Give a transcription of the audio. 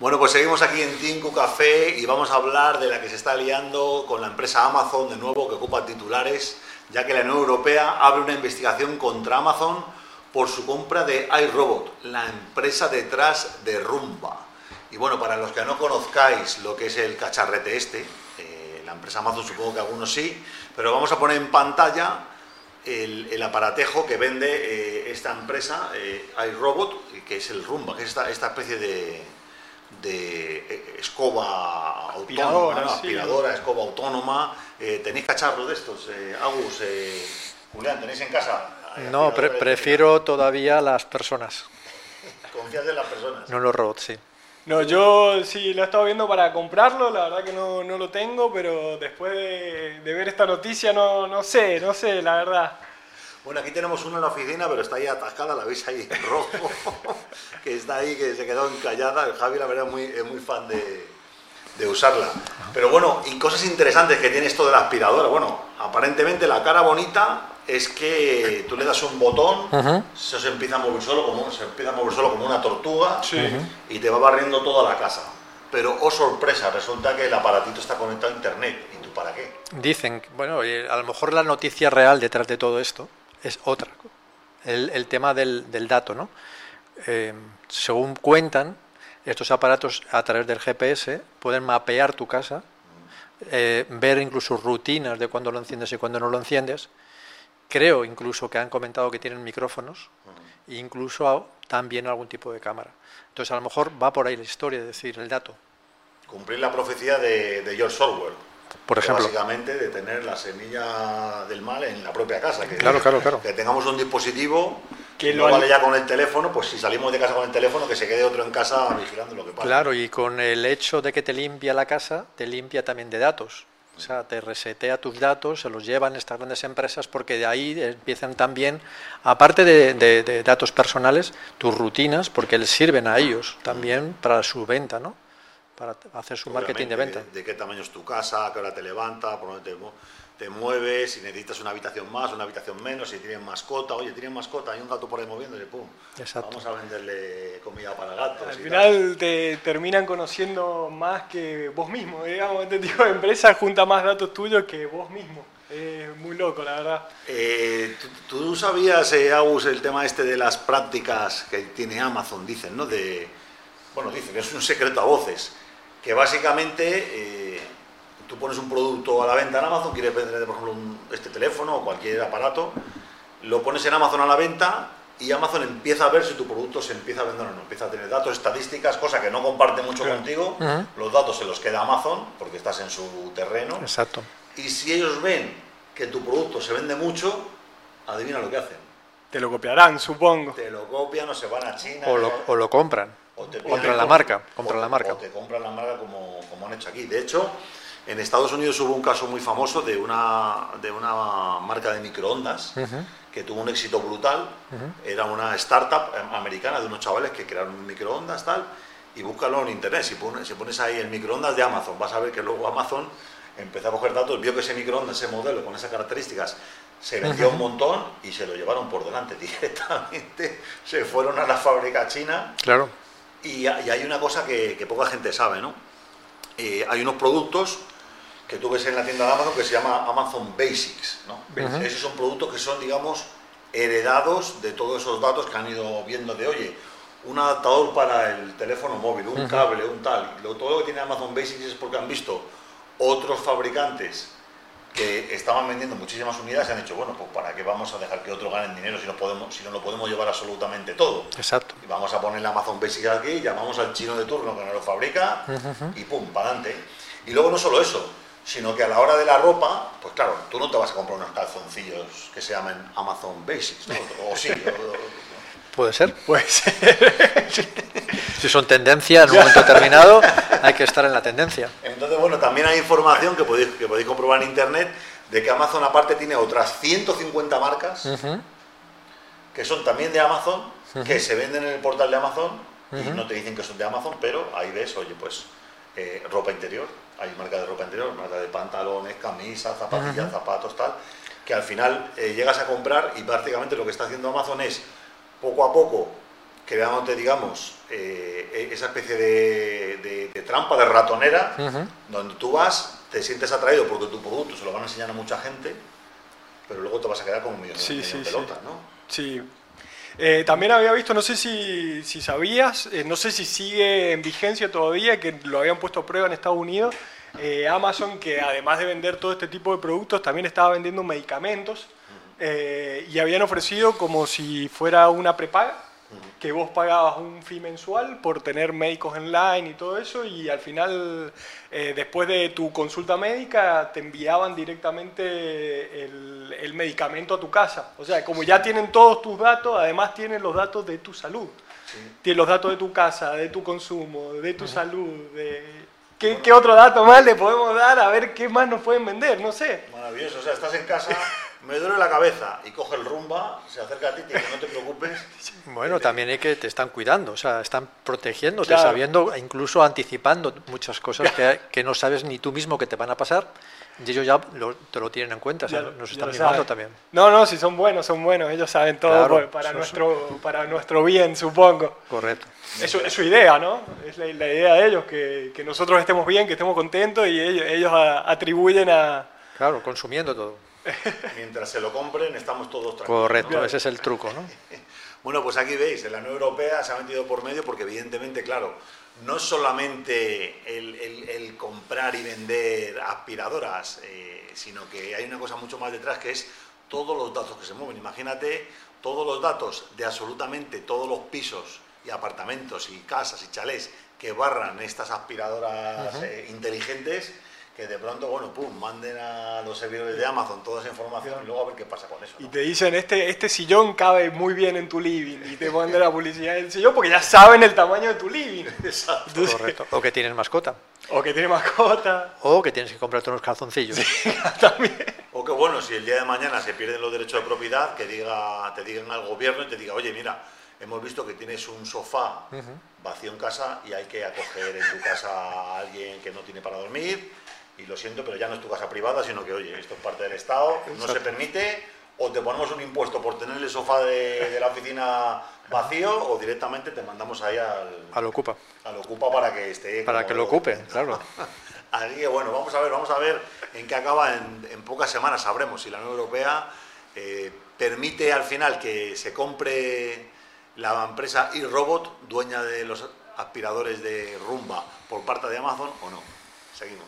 Bueno, pues seguimos aquí en Tinku Café y vamos a hablar de la que se está liando con la empresa Amazon de nuevo, que ocupa titulares, ya que la Unión Europea abre una investigación contra Amazon por su compra de iRobot, la empresa detrás de Rumba. Y bueno, para los que no conozcáis lo que es el cacharrete este, eh, la empresa Amazon supongo que algunos sí, pero vamos a poner en pantalla el, aparatejo que vende eh, esta empresa, eh, iRobot, que es el Rumba, que es esta especie de, de eh, escoba autónoma, aspiradora, escoba autónoma. Eh, ¿Tenéis cacharros de estos? Eh, Agus, eh, Julián, ¿tenéis en casa? No, prefiero todavía las personas. ¿Confías en las personas? No los robots, sí. No, yo sí lo he estado viendo para comprarlo, la verdad que no, no lo tengo, pero después de, de, ver esta noticia no, no sé, no sé, la verdad. Bueno, aquí tenemos uno en la oficina, pero está ahí atascada, la veis ahí en rojo, que está ahí, que se quedó encallada. El Javi, la verdad, es muy, es muy fan de, de usarla. Pero bueno, y cosas interesantes que tiene esto de la aspiradora. Bueno, aparentemente la cara bonita es que tú le das un botón, se, empieza a mover solo como, se empieza a mover solo como una tortuga y te va barriendo toda la casa. Pero, oh sorpresa, resulta que el aparatito está conectado a internet. ¿Y tú para qué? Dicen, bueno, a lo mejor la noticia real detrás de todo esto es otra. El, el tema del, del, dato, ¿no? Eh, según cuentan, estos aparatos a través del GPS pueden mapear tu casa, eh, ver incluso rutinas de cuándo lo enciendes y cuándo no lo enciendes. Creo incluso que han comentado que tienen micrófonos e incluso también algún tipo de cámara. Entonces a lo mejor va por ahí la historia, es decir, el dato. Cumplir la profecía de, de George Orwell por ejemplo. Básicamente de tener la semilla del mal en la propia casa. Que, claro, claro, claro. Que tengamos un dispositivo que no vale ya con el teléfono, pues si salimos de casa con el teléfono, que se quede otro en casa vigilando lo que pasa. Claro, y con el hecho de que te limpia la casa, te limpia también de datos. O sea, te resetea tus datos, se los llevan estas grandes empresas porque de ahí empiezan también, aparte de, de, de datos personales, tus rutinas, porque les sirven a ellos también para su venta, ¿no? Para hacer su marketing de venta. De, de, qué tamaño es tu casa, a qué hora te levanta, por dónde te, te, mueves, si necesitas una habitación más, una habitación menos, si tienes mascota, oye, tienes mascota, hay un gato por ahí moviéndose, pum, Exacto. vamos a venderle comida para gatos. Al final tal. te terminan conociendo más que vos mismo, digamos, este tipo de empresa junta más datos tuyos que vos mismo. Es muy loco, la verdad. Eh, ¿tú, ¿tú, sabías, eh, Agus, el tema este de las prácticas que tiene Amazon, dicen, ¿no? De, bueno, dicen es un secreto a voces que básicamente eh, tú pones un producto a la venta en Amazon, quieres vender, por ejemplo, un, este teléfono o cualquier aparato, lo pones en Amazon a la venta y Amazon empieza a ver si tu producto se empieza a vender o no, empieza a tener datos, estadísticas, cosa que no comparte mucho Claro. contigo, Uh -huh. los datos se los queda Amazon porque estás en su terreno Exacto. y si ellos ven que tu producto se vende mucho, adivina lo que hacen. Te lo copiarán, supongo. Te lo copian o se van a China. O lo, o lo compran. O te compran la marca. Compran o, la marca. O te compran la marca como, como han hecho aquí. De hecho, en Estados Unidos hubo un caso muy famoso de una, de una marca de microondas Uh -huh. que tuvo un éxito brutal. Uh -huh. Era una startup eh, americana de unos chavales que crearon microondas tal. Y búscalo en internet. Si pones, si pones ahí el microondas de Amazon, vas a ver que luego Amazon empezó a coger datos, vio que ese microondas, ese modelo con esas características, se vendió un montón y se lo llevaron por delante directamente. Se fueron a la fábrica china. Claro. Y, hay una cosa que, que, poca gente sabe, ¿no? Eh, hay unos productos que tú ves en la tienda de Amazon que se llama Amazon Basics, ¿no? Uh -huh. Esos son productos que son, digamos, heredados de todos esos datos que han ido viendo de, oye, un adaptador para el teléfono móvil, un uh -huh. cable, un tal. Lo, todo lo que tiene Amazon Basics es porque han visto otros fabricantes que estaban vendiendo muchísimas unidades y han dicho, bueno, pues para qué vamos a dejar que otros ganen dinero si no podemos, si no lo podemos llevar absolutamente todo. Exacto. Y vamos a poner la Amazon Basics aquí, llamamos al chino de turno que nos lo fabrica uh -huh. y pum, para adelante. Y luego no solo eso, sino que a la hora de la ropa, pues claro, tú no te vas a comprar unos calzoncillos que se llamen Amazon Basics, ¿no? O sí. o, Puede ser. Puede ser. si son tendencia en un momento determinado, hay que estar en la tendencia. Bueno, también hay información que podéis, que podéis comprobar en internet de que Amazon aparte tiene otras 150 marcas uh -huh. que son también de Amazon, uh -huh. que se venden en el portal de Amazon uh -huh. y no te dicen que son de Amazon, pero ahí ves, oye, pues eh, ropa interior, hay marca de ropa interior, marca de pantalones, camisas, zapatillas, zapatos, tal, que al final eh, llegas a comprar y prácticamente lo que está haciendo Amazon es poco a poco creándote, digamos, eh, esa especie de, trampa de ratonera, donde tú vas, te sientes atraído porque tu producto se lo van a enseñar a mucha gente, pero luego te vas a quedar como medio, Sí, medio sí, pelota, sí. ¿no? Sí. Eh, también había visto, no sé si, si sabías, eh, no sé si sigue en vigencia todavía, que lo habían puesto a prueba en Estados Unidos, eh, Amazon, que además de vender todo este tipo de productos, también estaba vendiendo medicamentos y habían ofrecido como si fuera una prepaga, que vos pagabas un fee mensual por tener médicos online y todo eso, y al final, eh, después de tu consulta médica, te enviaban directamente el, el medicamento a tu casa. O sea, como ya tienen todos tus datos, además tienen los datos de tu salud. Tienen los datos de tu casa, de tu consumo, de tu salud, de... ¿Qué, qué otro dato más le podemos dar? A ver qué más nos pueden vender, no sé. Maravilloso, o sea, estás en casa, me duele la cabeza y coge el rumba, se acerca a ti y te dice, no te preocupes. Bueno, también hay que te están cuidando, o sea, están protegiéndote, Claro. sabiendo, incluso anticipando muchas cosas que, que no sabes ni tú mismo que te van a pasar y ellos ya lo- te lo tienen en cuenta, o sea, Ya- nos están saben. también. No, no, si son buenos, son buenos. Ellos saben todo Claro, por- para, son- nuestro, para nuestro bien, supongo. Correcto. Es su, es su idea, ¿no? Es la, la idea de ellos, que, que nosotros estemos bien, que estemos contentos y ellos, ellos a- atribuyen a... Claro, consumiendo todo. Mientras se lo compren, estamos todos tranquilos. Correcto, ¿no? ese es el truco, ¿no? Bueno, pues aquí veis, en la Unión Europea se ha metido por medio porque evidentemente, claro, no es solamente el, el- el comprar y vender aspiradoras, eh, sino que hay una cosa mucho más detrás que es todos los datos que se mueven. Imagínate todos los datos de absolutamente todos los pisos y apartamentos y casas y chalés que barran estas aspiradoras eh, inteligentes que de pronto, bueno, pum, manden a los servidores de Amazon toda esa información y luego a ver qué pasa con eso. Y te dicen, este, este sillón cabe muy bien en tu living. Y te mandan la publicidad del sillón porque ya saben el tamaño de tu living. Exacto. Entonces- Correcto. O que tienes mascota. o que tiene mascota. O que tienes que comprarte unos calzoncillos. También. O que bueno, si el día de mañana se pierden los derechos de propiedad, que diga, te digan al gobierno y te diga, oye, mira, hemos visto que tienes un sofá vacío en casa y hay que acoger en tu casa a alguien que no tiene para dormir. Y lo siento, pero ya no es tu casa privada, sino que, oye, esto es parte del Estado, no se permite, o te ponemos un impuesto por tener el sofá de, de la oficina vacío, o directamente te mandamos ahí al, Al ocupa. al Ocupa para que esté... Para que lo lo- ocupen, claro. Así que bueno, vamos a ver, vamos a ver en qué acaba. En, en pocas semanas sabremos si la Unión Europea eh, permite al final que se compre la empresa iRobot, dueña de los aspiradores de Rumba, por parte de Amazon o no. Seguimos.